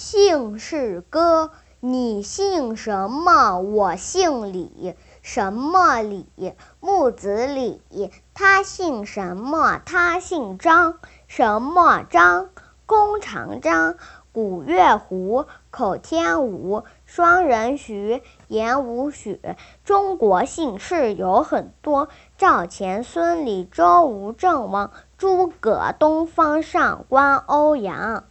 姓氏歌你姓什么我姓李什么李木子李他姓什么他姓张什么张弓长张古月胡口天吴双人徐言午许中国姓氏有很多赵钱孙李周吴郑王诸葛东方上官欧阳